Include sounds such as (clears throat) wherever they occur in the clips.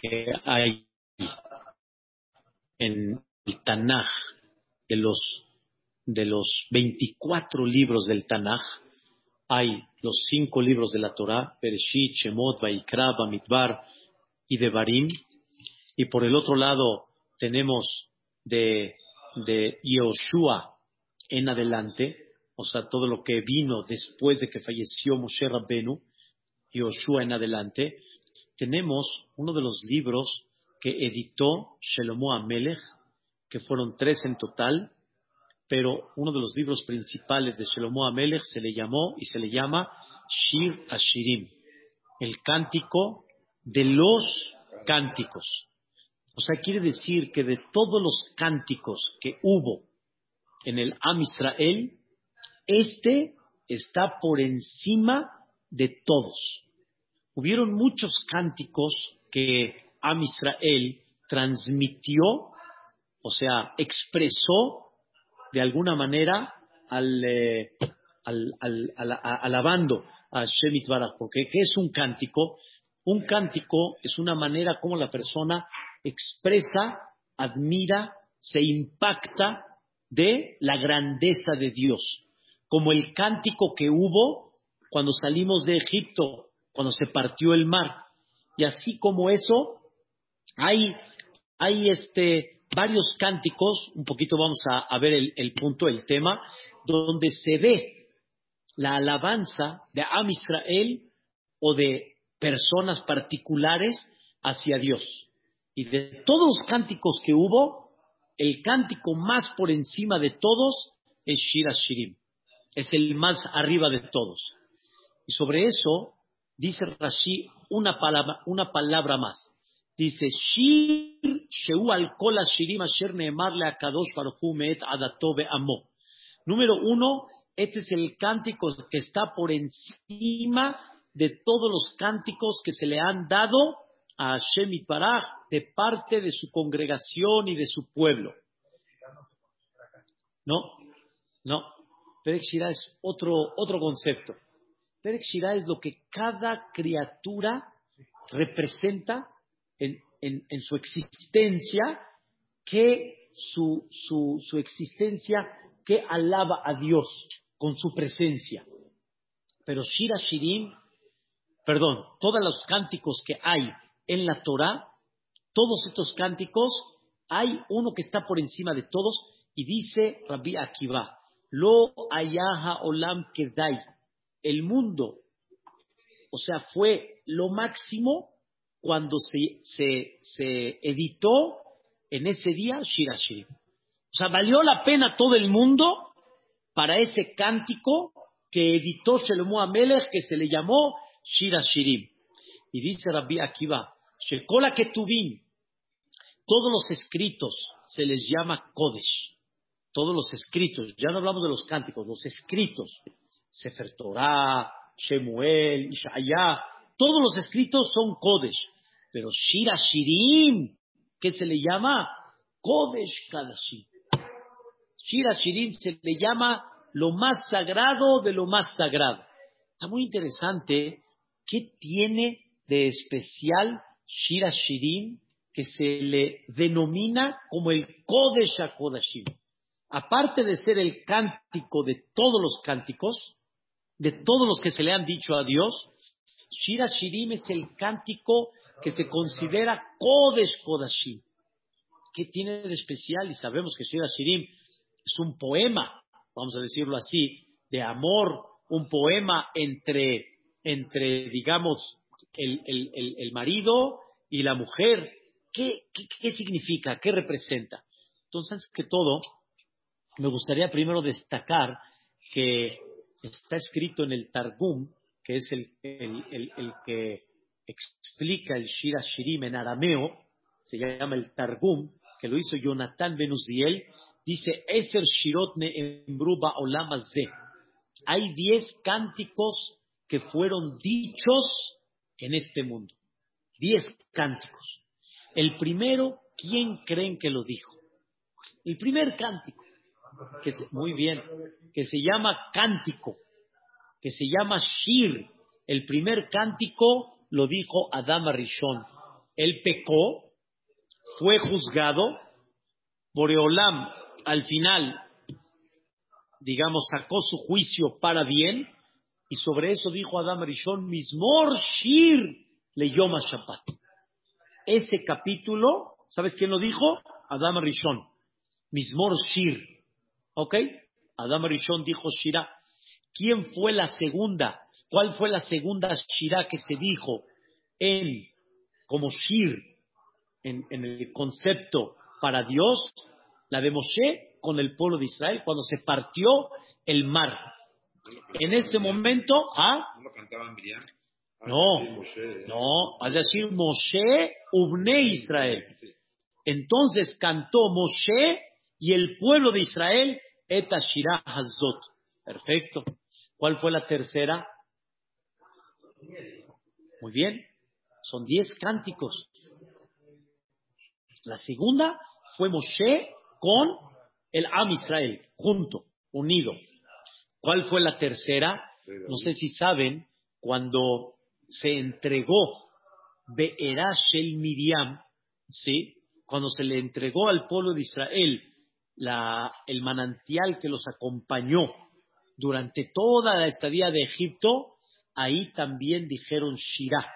que hay en el Tanaj, de los, de los 24 libros del Tanaj, hay los cinco libros de la Torah, Bereshit, Shemot, Vaikra, Bamidbar y Devarim, y por el otro lado tenemos de, de Yehoshua en adelante, o sea, todo lo que vino después de que falleció Moshe Rabbenu, Yehoshua en adelante, tenemos uno de los libros que editó Shelomo Amelech, que fueron tres en total, pero uno de los libros principales de Shelomo Amelech se le llamó y se le llama Shir Ashirim, el cántico de los cánticos. O sea, quiere decir que de todos los cánticos que hubo en el Am Israel, este está por encima de todos. Hubieron muchos cánticos que Am Israel transmitió, o sea, expresó de alguna manera al, eh, alabando a Shemit Baraj. Porque ¿qué es un cántico? Un cántico es una manera como la persona expresa, admira, se impacta de la grandeza de Dios. Como el cántico que hubo cuando salimos de Egipto, cuando se partió el mar. Y así como eso, hay, hay este, varios cánticos, un poquito vamos a, ver el, punto, el tema, donde se ve la alabanza de Am Israel o de personas particulares hacia Dios. Y de todos los cánticos que hubo, el cántico más por encima de todos es Shira Shirim. Es el más arriba de todos. Y sobre eso dice Rashi una palabra, una palabra más. Dice, Shir Sheu al Shirim Asher Neemarle Akadosh Baruchu Meet Adatobe Amo. Número uno, este es el cántico que está por encima de todos los cánticos que se le han dado a Hashem Paraj de parte de su congregación y de su pueblo. No, no. Perek es otro, otro concepto. Perek Shira es lo que cada criatura representa en, en, su existencia, que su, su, su existencia que alaba a Dios con su presencia. Pero Shira Shirim, perdón, todos los cánticos que hay en la Torah, todos estos cánticos, hay uno que está por encima de todos y dice Rabbi Akiva, Lo ayaha olam kedai, el mundo, o sea, fue lo máximo cuando se, se, se editó en ese día Shirashirim. O sea, valió la pena todo el mundo para ese cántico que editó Shelomo Amelech, que se le llamó Shirashirim. Y dice Rabbi Akiva, Shekola Ketubim, todos los escritos se les llama Kodesh. Todos los escritos, ya no hablamos de los cánticos, los escritos. Sefer Torah, Shemuel, Ishaya, todos los escritos son Kodesh, pero Shira Shirim, ¿qué se le llama Kodesh Kadashim. Shira Shirim se le llama lo más sagrado de lo más sagrado. Está muy interesante qué tiene de especial Shira Shirim que se le denomina como el Kodesh HaKodashim. Aparte de ser el cántico de todos los cánticos, de todos los que se le han dicho a Dios, Shira Shirim es el cántico que se considera Kodesh Kodashim. ¿Qué tiene de especial? Y sabemos que Shira Shirim es un poema, vamos a decirlo así, de amor, un poema entre, entre digamos, el, el, el, marido y la mujer. ¿Qué, ¿Qué, qué, significa? ¿Qué representa? Entonces, que todo, me gustaría primero destacar que está escrito en el Targum, que es el, el, que explica el Shira Shirim en arameo, se llama el Targum, que lo hizo Jonathan Benuziel, dice, Eser Shirotne en Bruba Olamazé. Hay diez cánticos que fueron dichos en este mundo. Diez cánticos. El primero, ¿quién creen que lo dijo? El primer cántico, que muy bien, que se llama cántico, que se llama Shir. El primer cántico lo dijo Adama Rishon. Él pecó, fue juzgado, Boreolam al final, digamos, sacó su juicio para bien, y sobre eso dijo Adam Rishon, Mismor Shir le Yoma Shabbat. Ese capítulo, ¿sabes quién lo dijo? Adam Rishon. Mismor Shir. ¿Ok? Adam Rishon dijo Shira. ¿Quién fue la segunda? ¿Cuál fue la segunda Shira que se dijo en, como Shir, en, en el concepto para Dios? La de Moshe con el pueblo de Israel cuando se partió el mar. En ese momento, ¿ah? ¿No cantaban? No, Moshe. no, vas a decir Moshe Ubne Israel. Entonces cantó Moshe y el pueblo de Israel et Ashira Hazot. Perfecto. ¿Cuál fue la tercera? Muy bien. Son diez cánticos. La segunda fue Moshe con el Am Israel, junto, unido. ¿Cuál fue la tercera? No sé si saben, cuando se entregó Be'erah Shel Miriam, ¿sí? Cuando se le entregó al pueblo de Israel la, el manantial que los acompañó durante toda la estadía de Egipto, ahí también dijeron Shirah.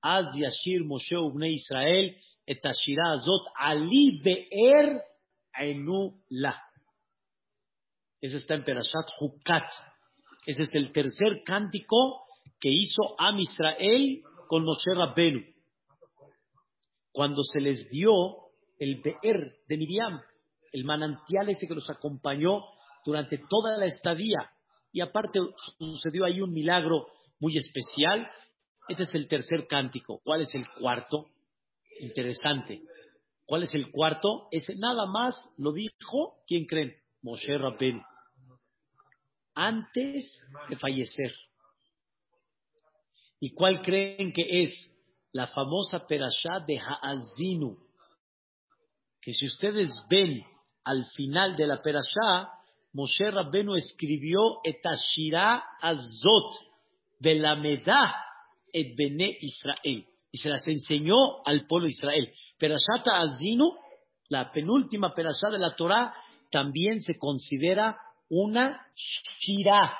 Az Yashir Moshe Ubne Israel et Ashirah Azot Ali Be'er Enu La. Ese está en Perashat Hukat. Ese es el tercer cántico que hizo Am Israel con Moshe Rabbenu. Cuando se les dio el Be'er de Miriam, el manantial ese que los acompañó durante toda la estadía. Y aparte sucedió ahí un milagro muy especial. Este es el tercer cántico. ¿Cuál es el cuarto? Interesante. ¿Cuál es el cuarto? Ese nada más lo dijo, ¿quién creen? Moshe Rabbenu. Antes de fallecer. ¿Y cuál creen que es? La famosa perashá de Haazinu. Que si ustedes ven al final de la perashá, Moshe Rabbenu escribió Etashira Azot de la Medah et Bene Israel. Y se las enseñó al pueblo de Israel. Perashat Azinu, la penúltima perashá de la Torah, también se considera una shirah.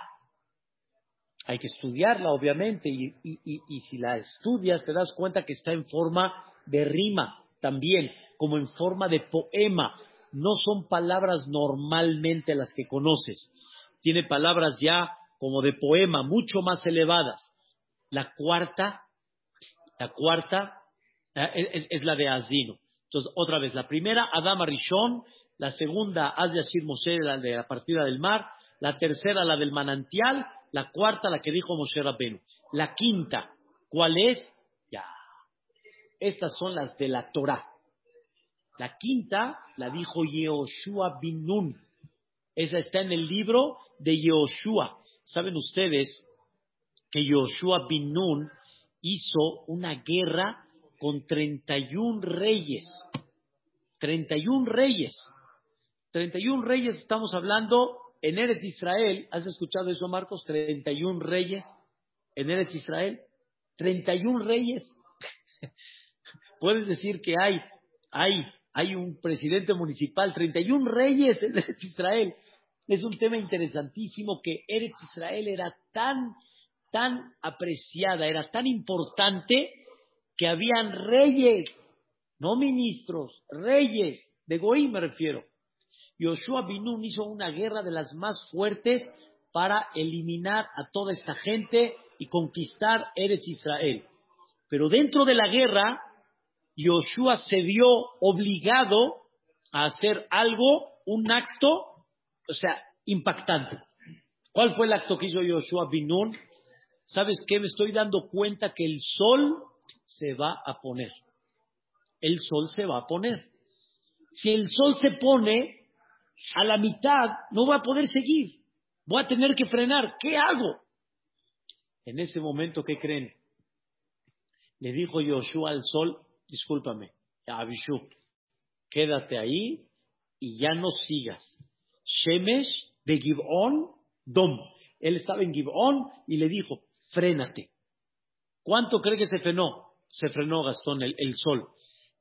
Hay que estudiarla, obviamente, y, y, si la estudias te das cuenta que está en forma de rima también, como en forma de poema. No son palabras normalmente las que conoces. Tiene palabras ya como de poema, mucho más elevadas. La cuarta, la cuarta eh, es, la de Azino. Entonces, otra vez, la primera, Adama Rishon, la segunda, Az Yashir Moshe, la de la partida del mar, la tercera, la del manantial, la cuarta, la que dijo Moshe Rabbenu. La quinta, ¿cuál es? Ya. Estas son las de la Torah. La quinta la dijo Yehoshua bin Nun. Esa está en el libro de Yehoshua. Saben ustedes que Yehoshua bin Nun hizo una guerra con 31 reyes. 31 reyes. 31 reyes estamos hablando en Eretz Israel. ¿Has escuchado eso, Marcos? 31 reyes en Eretz Israel. 31 reyes. (laughs) Puedes decir que hay, hay, hay un presidente municipal, 31 reyes (laughs) en Eretz Israel. Es un tema interesantísimo que Eretz Israel era tan, tan apreciada, era tan importante que habían reyes, no ministros, reyes, de Goí me refiero. Yoshua Binun hizo una guerra de las más fuertes para eliminar a toda esta gente y conquistar Eretz Israel. Pero dentro de la guerra, Yoshua se vio obligado a hacer algo, un acto, o sea, impactante. ¿Cuál fue el acto que hizo Yoshua Binun? ¿Sabes qué? Me estoy dando cuenta que el sol se va a poner. El sol se va a poner. Si el sol se pone, a la mitad no va a poder seguir. Voy a tener que frenar. ¿Qué hago? En ese momento, ¿qué creen? Le dijo Yoshua al sol, discúlpame, a Abishu, quédate ahí y ya no sigas. Shemesh de Gibón, Dom. Él estaba en Gibón y le dijo, frénate. ¿Cuánto cree que se frenó? se frenó Gastón el, el sol?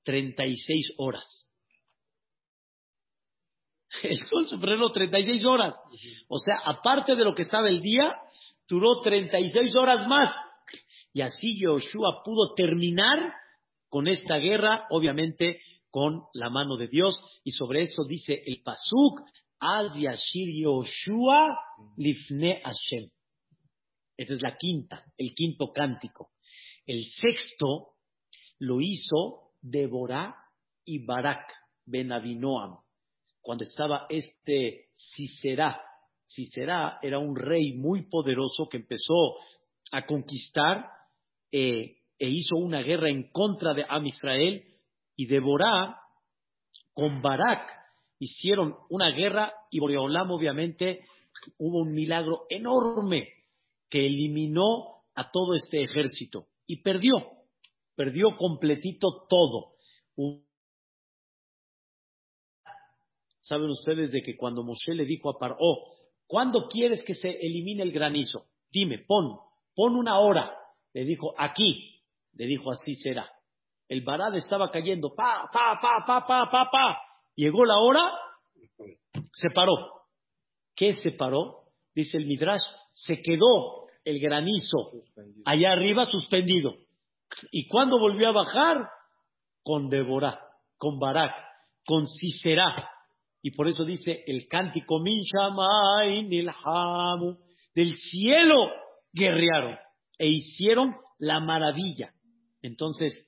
36 horas. (laughs) El sol se frenó 36 horas. O sea, aparte de lo que estaba el día, duró 36 horas más. Y así Yoshua pudo terminar con esta guerra, obviamente con la mano de Dios. Y sobre eso dice el Pasuk, Az Yashir Yoshua Lifne Hashem. Esta es la quinta, el quinto cántico. El sexto lo hizo Deborah y Barak ben Abinoam cuando estaba este Sisera. Sisera era un rey muy poderoso que empezó a conquistar eh, e hizo una guerra en contra de Am Israel y Deborah con Barak hicieron una guerra y Boreolam obviamente hubo un milagro enorme que eliminó a todo este ejército y perdió, perdió completito todo. Saben ustedes de que cuando Moshe le dijo a Paró, ¿cuándo quieres que se elimine el granizo? Dime, pon, pon una hora. Le dijo, aquí. Le dijo, así será. El barad estaba cayendo, pa, pa, pa, pa, pa, pa, pa. Llegó la hora, se paró. ¿Qué se paró? Dice el Midrash, se quedó el granizo allá arriba suspendido. ¿Y cuándo volvió a bajar? Con Deborah, con Barak, con Sisera. Y por eso dice el cántico Min. Del cielo guerrearon e hicieron la maravilla. Entonces,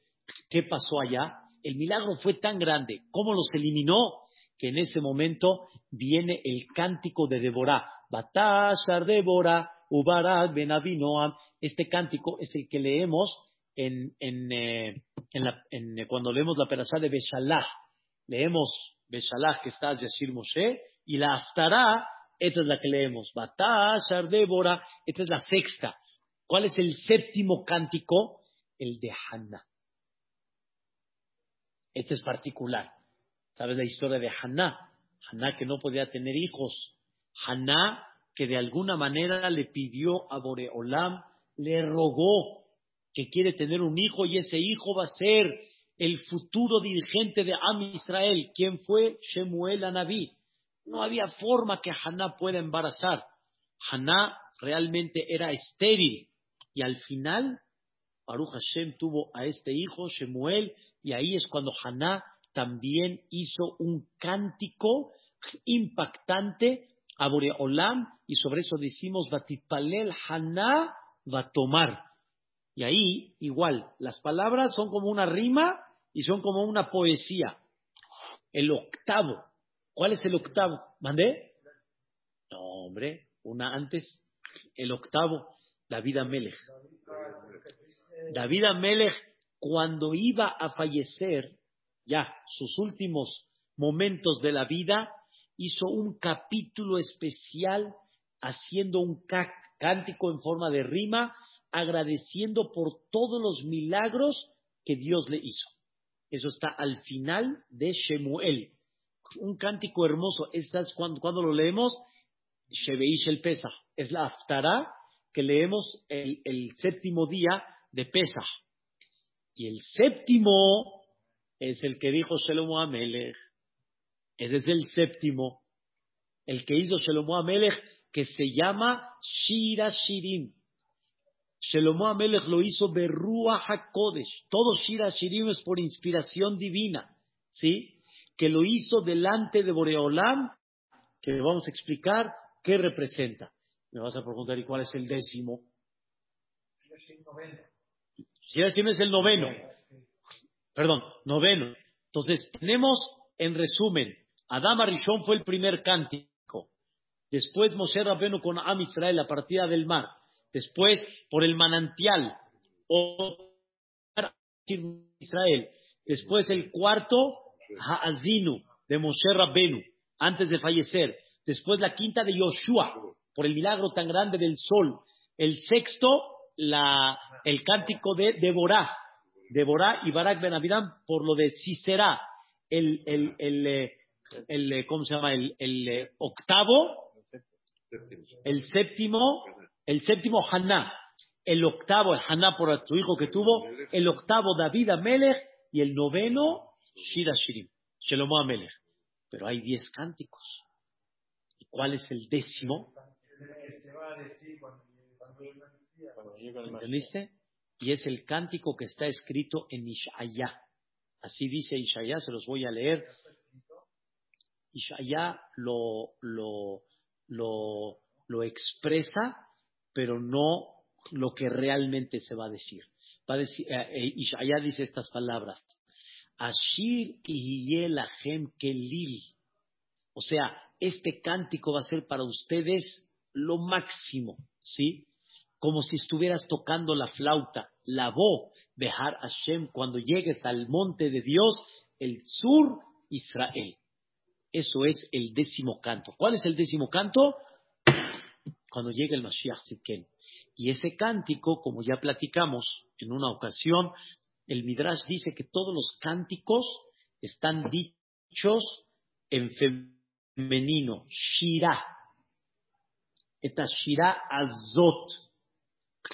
¿qué pasó allá? El milagro fue tan grande, ¿cómo los eliminó? Que en ese momento viene el cántico de Deborah. Batashar Deborah, Ubarak Ben Este cántico es el que leemos en, eh, en, cuando leemos la perashá de Beshalah. Leemos Beshalach, que está Yashir Moshe, y la Aftará, esta es la que leemos. Batashar Débora, esta es la sexta. ¿Cuál es el séptimo cántico? El de Hanna. Este es particular. ¿Sabes la historia de Hanna? Hanna que no podía tener hijos. Hanna que de alguna manera le pidió a Boreolam, le rogó que quiere tener un hijo y ese hijo va a ser el futuro dirigente de Am Israel. ¿Quién fue? Shemuel Anabí. No había forma que Haná pueda embarazar. Haná realmente era estéril. Y al final, Baruch Hashem tuvo a este hijo, Shemuel, y ahí es cuando Haná también hizo un cántico impactante a Boreolam, y sobre eso decimos, Batipalel Haná va a tomar. Y ahí, igual, las palabras son como una rima y son como una poesía. El octavo. ¿Cuál es el octavo? ¿Mandé? No, hombre, una antes. El octavo, David Amelech. David Amelech, cuando iba a fallecer, ya, sus últimos momentos de la vida, hizo un capítulo especial haciendo un cántico en forma de rima, agradeciendo por todos los milagros que Dios le hizo. Eso está al final de Shemuel. Un cántico hermoso. ¿Sabes cuando, cuando lo leemos? Shebeish el Pesach. Es la Aftará que leemos el, el séptimo día de Pesach. Y el séptimo es el que dijo Shelomo Amelech. Ese es el séptimo. El que hizo Shelomo Amelech, que se llama Shira Shirim. Shelomo Amelech lo hizo Berrua HaKodesh. Todo Shira Shirim es por inspiración divina. ¿Sí? Que lo hizo delante de Boreolam, que le vamos a explicar qué representa. Me vas a preguntar, ¿y cuál es el décimo? Shira Shirim es el noveno. Perdón, noveno. Entonces, tenemos en resumen, Adama Rishon fue el primer cántico. Después Moshe Rabenu con Am Israel, la partida del mar después por el manantial Israel, después el cuarto Haazinu de Moshe Rabbenu antes de fallecer, después la quinta de Yoshua por el milagro tan grande del sol, el sexto la, el cántico de Deborah, Deborah y Barak Ben por lo de Sisera, el, el, el, eh, eh, ¿cómo se llama? El, el eh, octavo, el séptimo el séptimo, Haná. el octavo, el Haná por su hijo que tuvo, el octavo David Amelech y el noveno Shira Shirim, Shelomo Amelech. Pero hay diez cánticos. ¿Y cuál es el décimo? ¿Entendiste? Y es el cántico que está escrito en Ishaya. Así dice Ishaya, se los voy a leer. Ishaya lo, lo, lo, lo expresa, pero no lo que realmente se va a decir. Va a decir eh, eh, Ishaya dice estas palabras. Ashir Lachem Kelil. O sea, este cántico va a ser para ustedes lo máximo, ¿sí? Como si estuvieras tocando la flauta, la voz, Behar Hashem, cuando llegues al monte de Dios, el sur Israel. Eso es el décimo canto. ¿Cuál es el décimo canto? (clears throat) Cuando llegue el Mashiach Zidken. Y ese cántico, como ya platicamos en una ocasión, el Midrash dice que todos los cánticos están dichos en femenino, Shira. Esta Shira Azot.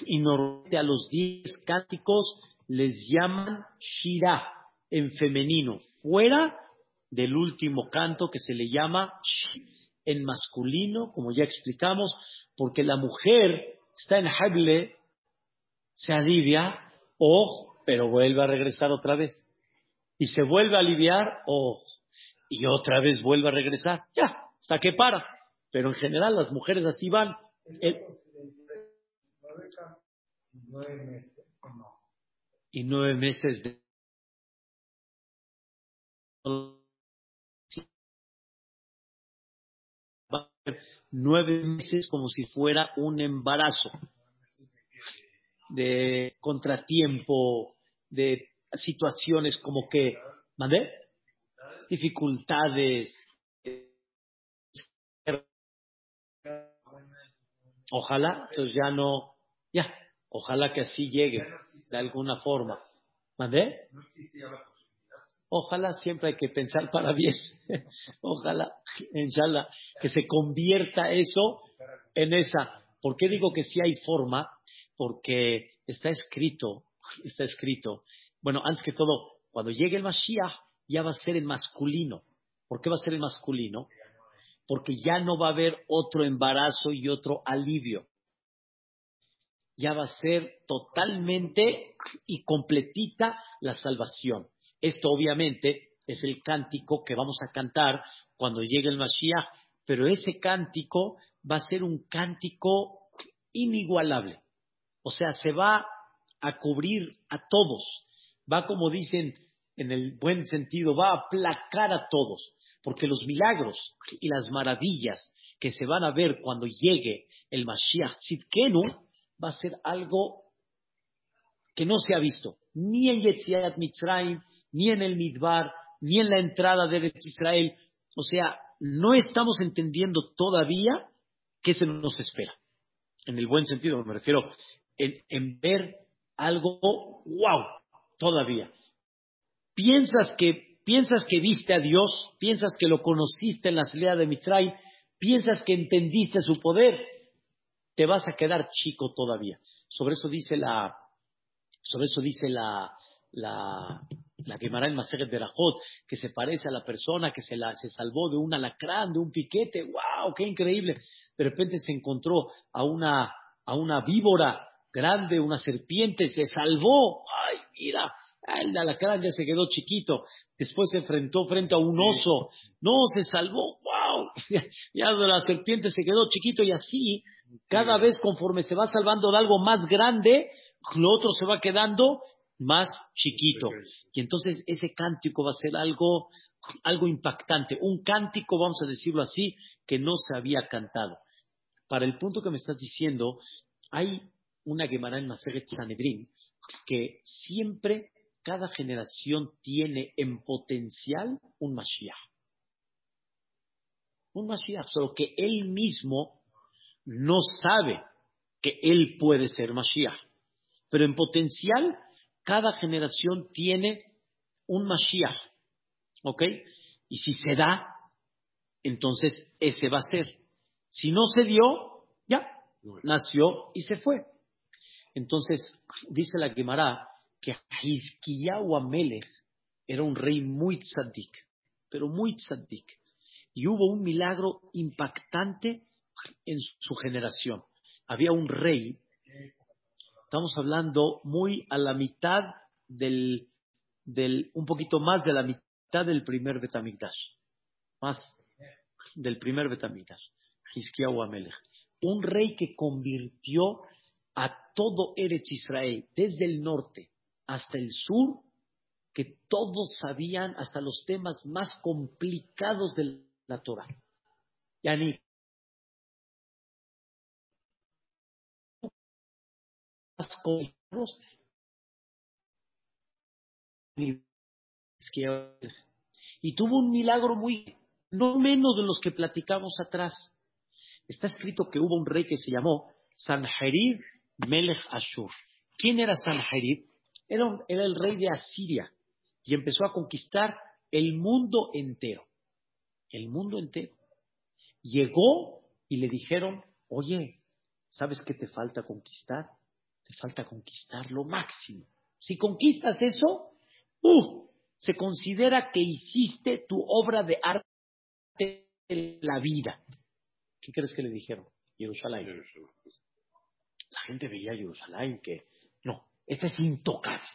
Y normalmente a los diez cánticos les llaman Shira en femenino, fuera del último canto que se le llama en masculino, como ya explicamos, porque la mujer está en Hable, se alivia, o, pero vuelve a regresar otra vez. Y se vuelve a aliviar, o, y otra vez vuelve a regresar. Ya, hasta que para. Pero en general las mujeres así van. Y nueve meses de nueve meses como si fuera un embarazo de contratiempo, de situaciones como que, ¿mandé? Dificultades. Ojalá, entonces ya no, ya, ojalá que así llegue de alguna forma. ¿Mandé? Ojalá siempre hay que pensar para bien. (laughs) Ojalá, inshallah, que se convierta eso en esa. ¿Por qué digo que sí hay forma? Porque está escrito, está escrito. Bueno, antes que todo, cuando llegue el Mashiach, ya va a ser en masculino. ¿Por qué va a ser en masculino? Porque ya no va a haber otro embarazo y otro alivio. Ya va a ser totalmente y completita la salvación. Esto obviamente es el cántico que vamos a cantar cuando llegue el Mashiach, pero ese cántico va a ser un cántico inigualable. O sea, se va a cubrir a todos. Va, como dicen en el buen sentido, va a aplacar a todos. Porque los milagros y las maravillas que se van a ver cuando llegue el Mashiach Tzidkenu va a ser algo que no se ha visto ni en Yetziat Mitzrayim, ni en el Midbar, ni en la entrada de Israel. O sea, no estamos entendiendo todavía qué se nos espera. En el buen sentido, me refiero en, ver algo, wow, todavía. Piensas que, piensas que viste a Dios, piensas que lo conociste en la salida de Mitzrayim, piensas que entendiste su poder, te vas a quedar chico todavía. Sobre eso dice la, sobre eso dice la, la, la Gemara en Maseret Berajot, que se parece a la persona que se, la, se salvó de un alacrán, de un piquete. ¡Wow! ¡Qué increíble! De repente se encontró a una, a una víbora grande, una serpiente, se salvó. ¡Ay, mira! El alacrán ya se quedó chiquito. Después se enfrentó frente a un oso. No, se salvó. ¡Wow! (laughs) Ya la serpiente se quedó chiquito y así, cada vez conforme se va salvando de algo más grande, lo otro se va quedando más chiquito. Y entonces ese cántico va a ser algo, algo impactante, un cántico, vamos a decirlo así, que no se había cantado. Para el punto que me estás diciendo, hay una Gemara en Maseret Sanedrin que siempre cada generación tiene en potencial un Mashiach. Un Mashiach, solo que él mismo no sabe que él puede ser Mashiach. Pero en potencial, cada generación tiene un Mashiach. ¿Ok? Y si se da, entonces ese va a ser. Si no se dio, ya, nació y se fue. Entonces, dice la Gemara que Hizkiyahu Amelech era un rey muy tzadik, pero muy tzadik. Y hubo un milagro impactante en su generación. Había un rey, estamos hablando muy a la mitad del, un poquito más de la mitad del primer Betamigdash, más del primer Betamigdash, Hizkiyahu Amelech. Un rey que convirtió a todo Eretz Israel, desde el norte hasta el sur, que todos sabían hasta los temas más complicados de la Torah. Yani, y tuvo un milagro muy, no menos de los que platicamos atrás. Está escrito que hubo un rey que se llamó Sanherib Melech Ashur. ¿Quién era Sanherib? Era, era el rey de Asiria y empezó a conquistar el mundo entero. El mundo entero. Llegó y le dijeron, oye, ¿sabes qué te falta conquistar? Te falta conquistar lo máximo. Si conquistas eso, uh, se considera que hiciste tu obra de arte en la vida. ¿Qué crees que le dijeron? Jerusalén. La gente veía a Jerusalén que no, este es intocable.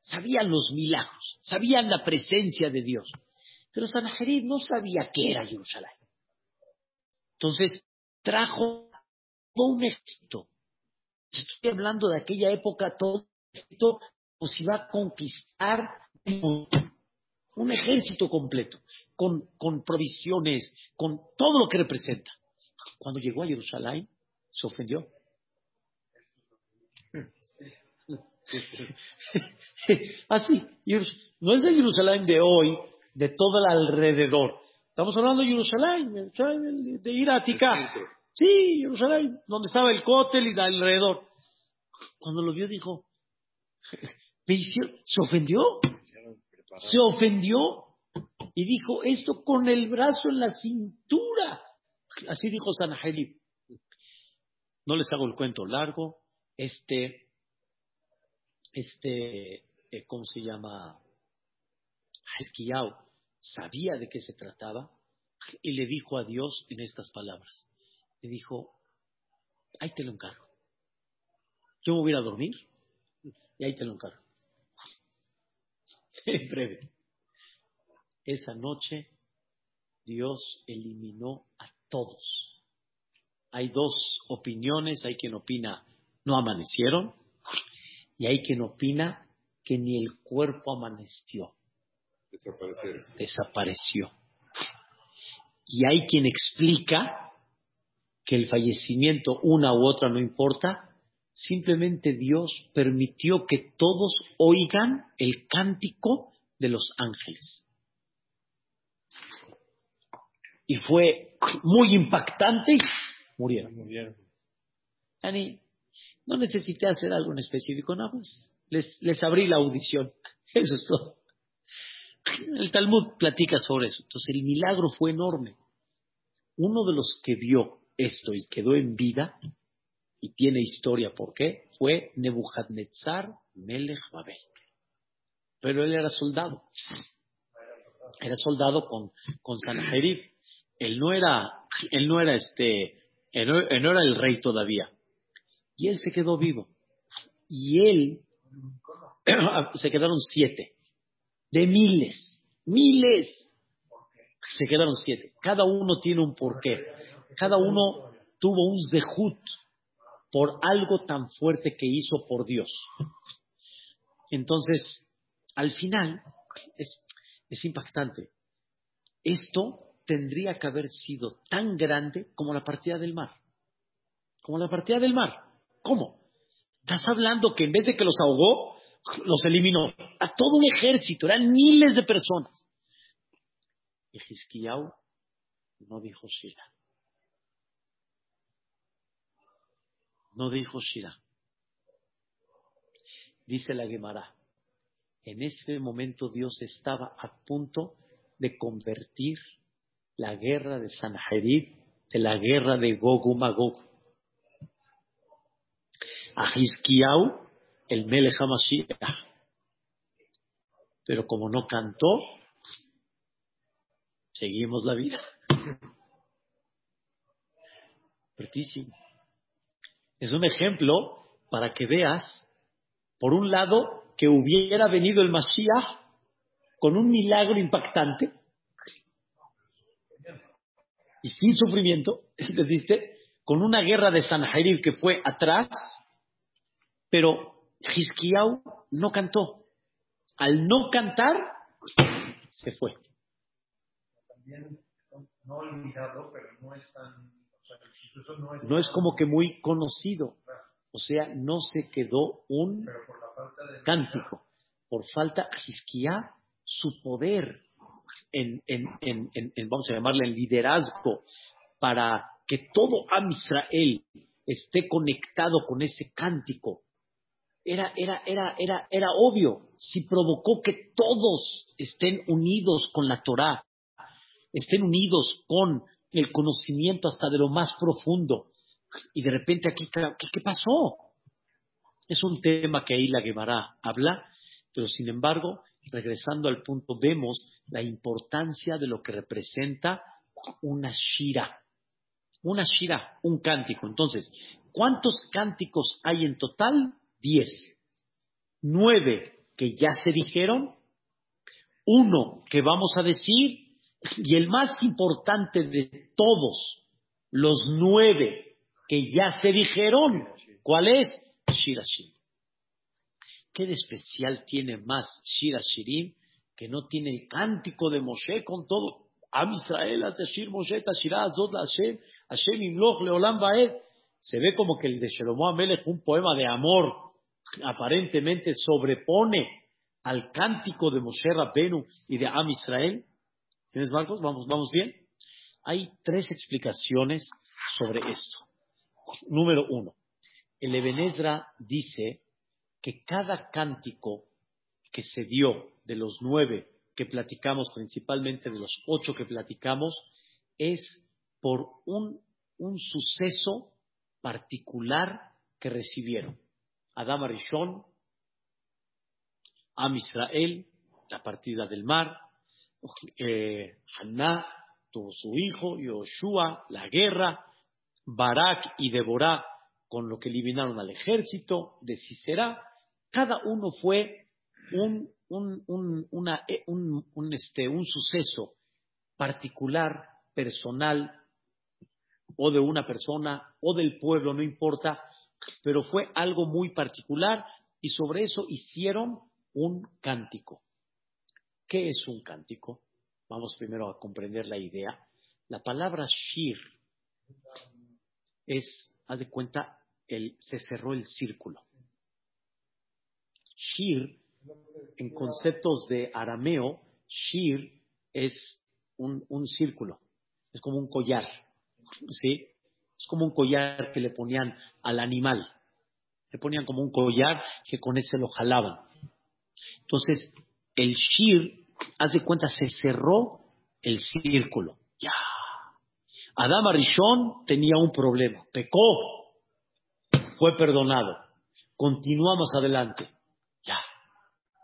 Sabían los milagros, sabían la presencia de Dios. Pero Sanjerib no sabía qué era Jerusalén. Entonces trajo todo un éxito. Estoy hablando de aquella época, todo esto pues iba a conquistar un ejército completo, con, con provisiones, con todo lo que representa. Cuando llegó a Jerusalén, se ofendió. (laughs) Así, no es el Jerusalén de hoy, de todo el alrededor. Estamos hablando de Jerusalén, de ir a Ticá. Sí, Jerusalén, donde estaba el cótel y de alrededor. Cuando lo vio dijo, se ofendió, se ofendió y dijo esto con el brazo en la cintura. Así dijo San Sanaheli. No les hago el cuento largo. Este, este, eh, ¿cómo se llama? Esquiao sabía de qué se trataba y le dijo a Dios en estas palabras. Le dijo, ahí te lo encargo. Yo me voy a dormir y ahí te lo encargo. (laughs) Es breve. Esa noche Dios eliminó a todos. Hay dos opiniones, hay quien opina no amanecieron y hay quien opina que ni el cuerpo amaneció. Desapareció. Y hay quien explica que el fallecimiento, una u otra, no importa, simplemente Dios permitió que todos oigan el cántico de los ángeles. Y fue muy impactante y murieron. murieron. no necesité hacer algo en específico, nada más. Les, les abrí la audición. (laughs) Eso es todo. El Talmud platica sobre eso. Entonces el milagro fue enorme. Uno de los que vio esto y quedó en vida y tiene historia por qué, fue Nebuchadnezzar Melech Babel. Pero él era soldado. Era soldado con, con Sanherib. Él no era, él no era este, él no, era el rey todavía. Y él se quedó vivo. Y él, (clears throat) se quedaron siete. De miles, miles. Se quedaron siete. Cada uno tiene un porqué. Cada uno tuvo un zehut por algo tan fuerte que hizo por Dios. Entonces, al final, es, impactante. Esto tendría que haber sido tan grande como la partida del mar. Como la partida del mar. ¿Cómo? Estás hablando que en vez de que los ahogó, los eliminó. A todo un ejército, eran miles de personas. Y Gisquiau no dijo Shira. No dijo Shira. Dice la Gemara. En ese momento Dios estaba a punto de convertir la guerra de Sanherib de la guerra de Gog Magog. a Hizkiau, el Melech HaMashiach. Pero como no cantó, seguimos la vida. (laughs) Es un ejemplo para que veas, por un lado, que hubiera venido el Mashiach con un milagro impactante y sin sufrimiento, (laughs) ¿entendiste? Con una guerra de Sanharir que fue atrás, pero Hizkiau no cantó. Al no cantar, se fue. También no olvidado, pero no es no es como que muy conocido. O sea, no se quedó un cántico. Por falta, Hizquía, su poder en, vamos a llamarle, el liderazgo, para que todo Am Israel esté conectado con ese cántico, era, era, era, era, era obvio. Si provocó que todos estén unidos con la Torah, estén unidos con el conocimiento hasta de lo más profundo. Y de repente aquí, ¿qué, pasó? Es un tema que ahí la Gemara habla, pero sin embargo, regresando al punto, vemos la importancia de lo que representa una shira. Una shira, un cántico. Entonces, ¿cuántos cánticos hay en total? Diez. Nueve que ya se dijeron, uno que vamos a decir y el más importante de todos, los nueve que ya se dijeron, ¿cuál es? Shirashirim. ¿Qué de especial tiene más Shirashirim que no tiene el cántico de Moshe con todo? Am Israel, Shir Moshe, Tashirah, Zod Hashem, Hashem Imloch, Leolam Baed. Se ve como que el de Shelomo Amelech, un poema de amor, aparentemente sobrepone al cántico de Moshe Rabbenu y de Am Israel. ¿Tienes Marcos? ¿Vamos, ¿Vamos bien? Hay tres explicaciones sobre esto. Número uno, el Ebenezra dice que cada cántico que se dio de los nueve que platicamos, principalmente de los ocho que platicamos, es por un, un suceso particular que recibieron. Adam Arishon, Am Israel, la partida del mar, eh, tuvo su hijo, Yoshua, la guerra, Barak y Deborah con lo que eliminaron al ejército de Sisera, cada uno fue un, eh, un, este, un suceso particular, personal, o de una persona, o del pueblo, no importa, pero fue algo muy particular y sobre eso hicieron un cántico. ¿Qué es un cántico? Vamos primero a comprender la idea. La palabra shir es, haz de cuenta, el, se cerró el círculo. Shir, en conceptos de arameo, shir es un, un círculo, es como un collar, ¿sí? Es como un collar que le ponían al animal. Le ponían como un collar que con ese lo jalaban. Entonces, el shir, haz de cuenta, se cerró el círculo. Ya. Adama Rishon tenía un problema, pecó, fue perdonado. Continuamos adelante. Ya.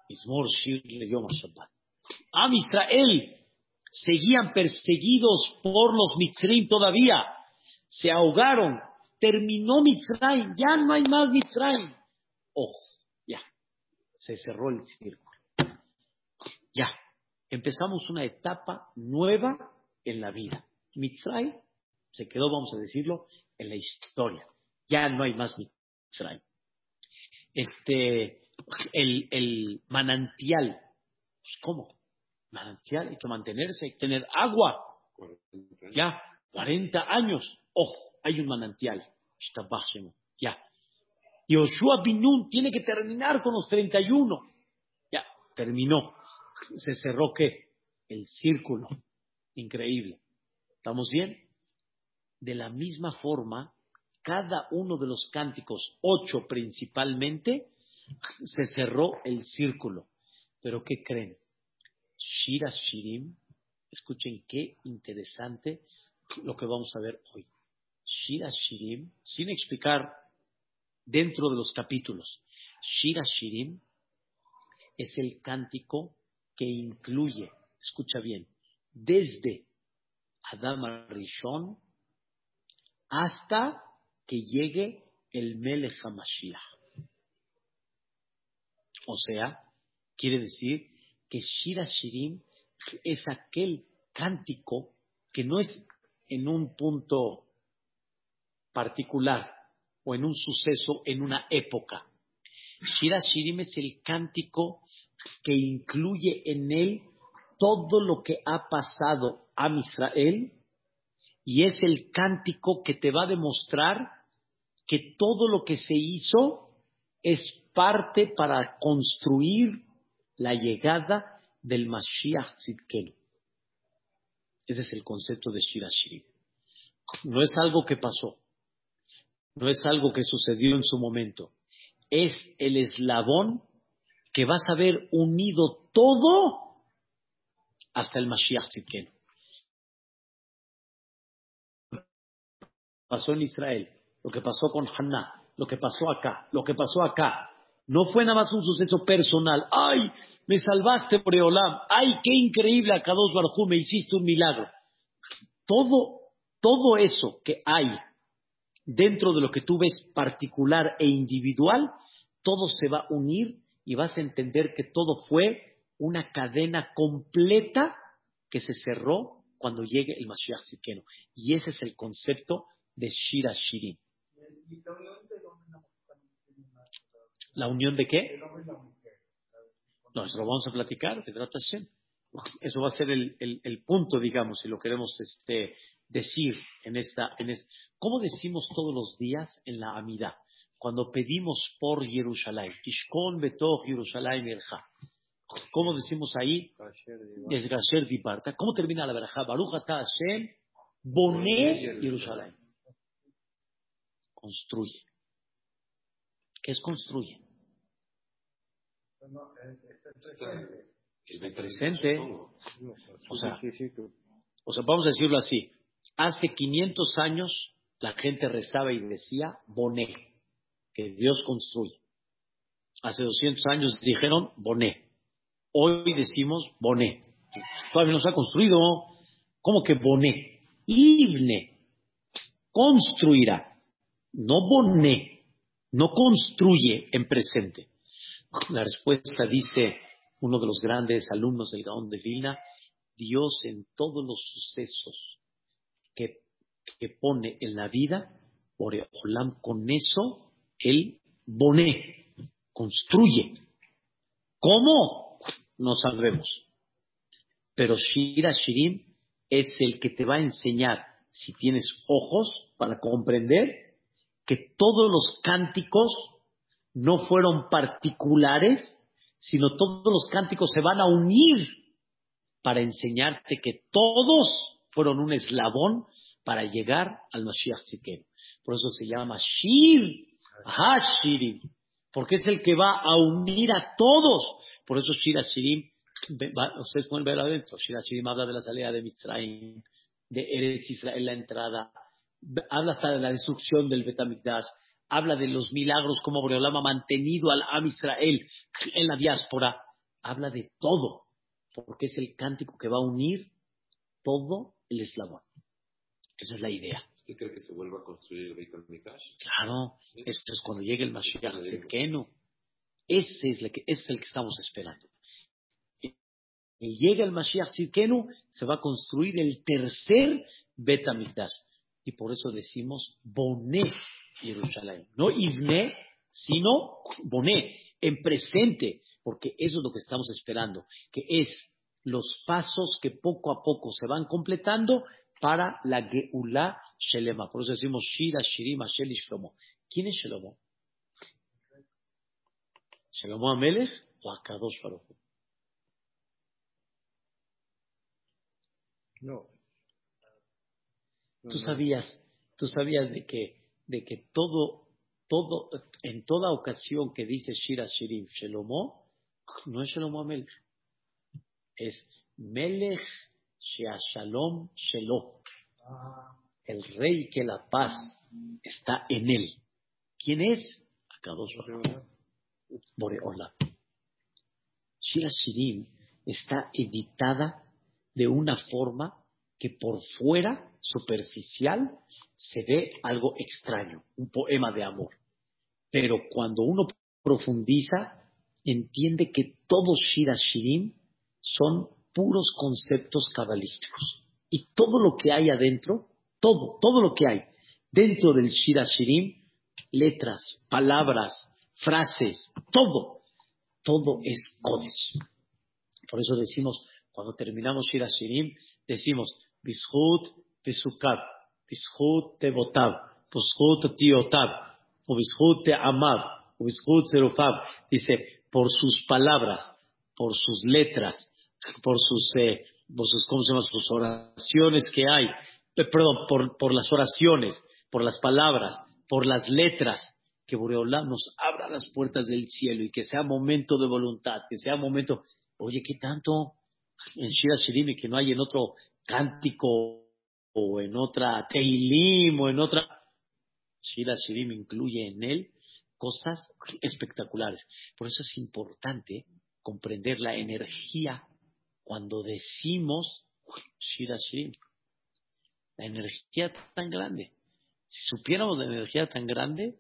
Ismor Shir le dio Shabbat. Am Israel seguían perseguidos por los Mitzrayim todavía. Se ahogaron. Terminó Mitzrayim. Ya no hay más Mitzrayim. Ojo, ya. Se cerró el círculo. Ya, empezamos una etapa nueva en la vida. Mitzray se quedó, vamos a decirlo, en la historia. Ya no hay más Mitzray. Este, el, el manantial, pues, ¿cómo? Manantial, hay que mantenerse, hay que tener agua. Ya, 40 años. Ojo, hay un manantial. Ya. Yoshua Binun tiene que terminar con los 31. Ya, terminó se cerró qué? El círculo. Increíble. ¿Estamos bien? De la misma forma, cada uno de los cánticos, ocho principalmente, se cerró el círculo. Pero ¿qué creen? Shira Shirim, escuchen qué interesante lo que vamos a ver hoy. Shira Shirim, sin explicar dentro de los capítulos. Shira Shirim es el cántico que incluye, escucha bien, desde Adam Rishon hasta que llegue el Melech HaMashiach. O sea, quiere decir que Shira Shirim es aquel cántico que no es en un punto particular o en un suceso en una época. Shira Shirim es el cántico que incluye en él todo lo que ha pasado a Israel y es el cántico que te va a demostrar que todo lo que se hizo es parte para construir la llegada del Mashiach Tzidkenu. Ese es el concepto de Shira Shirim. No es algo que pasó, no es algo que sucedió en su momento, es el eslabón que vas a ver unido todo hasta el Mashiach Tzidkenu. Pasó en Israel, lo que pasó con Haná, lo que pasó acá, lo que pasó acá. No fue nada más un suceso personal. ¡Ay! Me salvaste, Preolam. ¡Ay, qué increíble, Akados Barjú! Me hiciste un milagro. Todo, todo eso que hay dentro de lo que tú ves particular e individual, todo se va a unir y vas a entender que todo fue una cadena completa que se cerró cuando llegue el Mashiach Zikeno. Y ese es el concepto de Shira Shirin. ¿La unión de qué? No, eso lo vamos a platicar, de Eso va a ser el, el, punto, digamos, si lo queremos este, decir en esta, en ¿Cómo decimos todos los días en la Amidad? Cuando pedimos por Jerusalén, Kishkon Betoch Jerusalén Erja. ¿Cómo decimos ahí? Desgasher Diparta. ¿Cómo termina la verja? Baruch Ata Hashem, Boné Jerusalén. Construye. ¿Qué es construye? Es presente. O sea, o sea, vamos a decirlo así. Hace 500 años la gente rezaba y decía Boné, que Dios construye. Hace 200 años dijeron Boné. Hoy decimos Boné. Todavía no se ha construido. ¿Cómo que Boné? Ibne. Construirá. No Boné. No construye en presente. La respuesta dice uno de los grandes alumnos del Gaón de Vilna, Dios en todos los sucesos que, pone en la vida, Olam con eso, él boné, construye. ¿Cómo? No sabemos. Pero Shira Shirim es el que te va a enseñar, si tienes ojos para comprender, que todos los cánticos no fueron particulares, sino todos los cánticos se van a unir para enseñarte que todos fueron un eslabón para llegar al Mashiach. Por eso se llama Shir, Hashirim, porque es el que va a unir a todos. Por eso Shir Hashirim, ustedes pueden ver adentro, Shir Hashirim habla de la salida de Mitzrayim, de Eretz Israel, la entrada, habla hasta de la destrucción del Betamikdash, habla de los milagros como Boreolam ha mantenido al Am Israel en la diáspora, habla de todo, porque es el cántico que va a unir todo el eslabón. Esa es la idea. ¿Usted cree que se vuelva a construir el Beit Mikash? Claro, esto es cuando llegue el Mashiach Zidkenu. Ese es, el que, es el que estamos esperando. Y llega el Mashiach Zidkenu, se va a construir el tercer Bet Y por eso decimos Boné Jerusalén. No Ibne, sino Boné, en presente, porque eso es lo que estamos esperando, que es los pasos que poco a poco se van completando para la Geulá Shelema. Por eso decimos Shira, Shirima, Shlomo. ¿Quién es Shlomo? ¿Shlomo Amelech o Akadosh Baruch No. Tú sabías, tú sabías de que de que todo, todo, en toda ocasión que dice Shira Shirim Shelomo, no es Shelomo Amelech, es Melech Sheashalom Shelo. El rey que la paz está en él. ¿Quién es? Akadosh. Boreolam. Shira Shirim está editada de una forma que por fuera, superficial, se ve algo extraño, un poema de amor. Pero cuando uno profundiza, entiende que todos Shira Shirim son puros conceptos cabalísticos. Y todo lo que hay adentro, todo, todo lo que hay dentro del Shira Shirim, letras, palabras, frases, todo, todo es Kodesh. Por eso decimos, cuando terminamos Shira Shirim, decimos, Bishut Pesukab, Bishut Tevotab, Bishut Tiotab, o Bishut Teamab, o Bishut Zerufab. Dice, por sus palabras, por sus letras, por sus, eh, ¿cómo se llama? Sus oraciones que hay, perdón, por, por las oraciones, por las palabras, por las letras, que Boreolá nos abra las puertas del cielo y que sea momento de voluntad, que sea momento, oye, ¿qué tanto en Shira Shirim y que no hay en otro cántico o en otra Teilim o en otra? Shira Shirim incluye en él cosas espectaculares. Por eso es importante comprender la energía cuando decimos Shira Shirim. La energía tan grande. Si supiéramos la energía tan grande,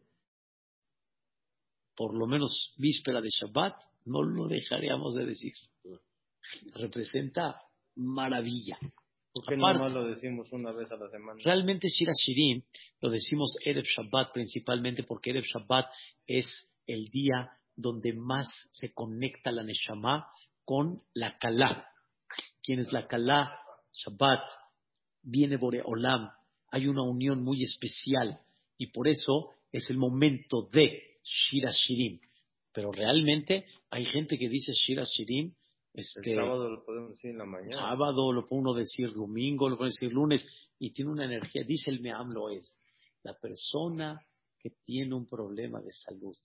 por lo menos víspera de Shabbat, no lo dejaríamos de decir. Representa maravilla. ¿Por qué Aparte- nomás lo decimos una vez a la semana? Realmente Shira Shirim lo decimos Erev Shabbat principalmente porque Erev Shabbat es el día donde más se conecta la Neshama con la Kalá. ¿Quién es la Kalá? Shabbat. Viene Boreolam. Hay una unión muy especial y por eso es el momento de Shira Shirim. Pero realmente hay gente que dice Shira Shirim El este, sábado lo podemos decir en la mañana. sábado, lo puede uno decir domingo, lo puede decir lunes, y tiene una energía, dice el Meamlo es, la persona que tiene un problema de salud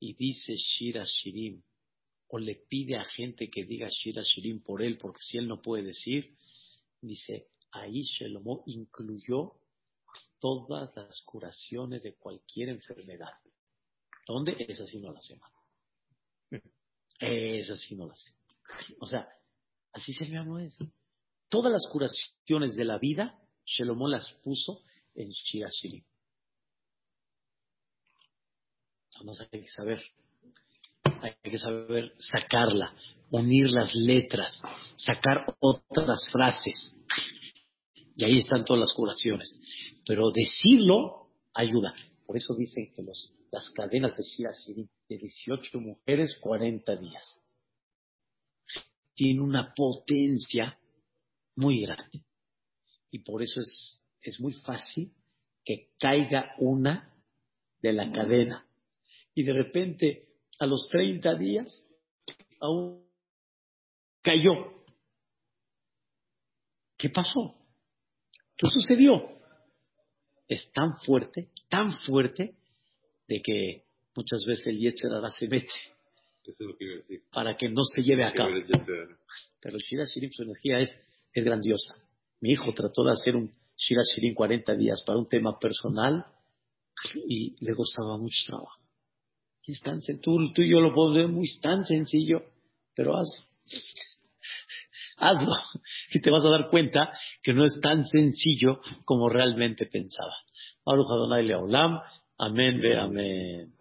y dice Shira Shirim, o le pide a gente que diga Shira Shirim por él, porque si él no puede decir, dice, ahí Shelomo incluyó todas las curaciones de cualquier enfermedad. ¿Dónde? Esa sí no la sé. Esa sí no la sé. O sea, así se me habló es. Todas las curaciones de la vida, Shelomó las puso en Shira Shirim. Entonces hay que saber, hay que saber sacarla, unir las letras, sacar otras frases. Y ahí están todas las curaciones. Pero decirlo ayuda. Por eso dicen que los, las cadenas de Shirim, de 18 mujeres, 40 días, tiene una potencia muy grande. Y por eso es, es muy fácil que caiga una de la cadena. Y de repente, a los 30 días, aún cayó. ¿Qué pasó? ¿Qué sucedió? Es tan fuerte, tan fuerte, de que muchas veces el Yetzirah se mete Eso es lo que iba a decir. para que no se lleve a cabo. Pero el Shira Shirim, su energía es, es grandiosa. Mi hijo trató de hacer un Shira Shirim 40 días para un tema personal y le costaba mucho trabajo. Es tan tú, tú y yo lo podemos ver muy tan sencillo, pero hazlo. Hazlo. (laughs) Y te vas a dar cuenta que no es tan sencillo como realmente pensaba. Amén ve amén.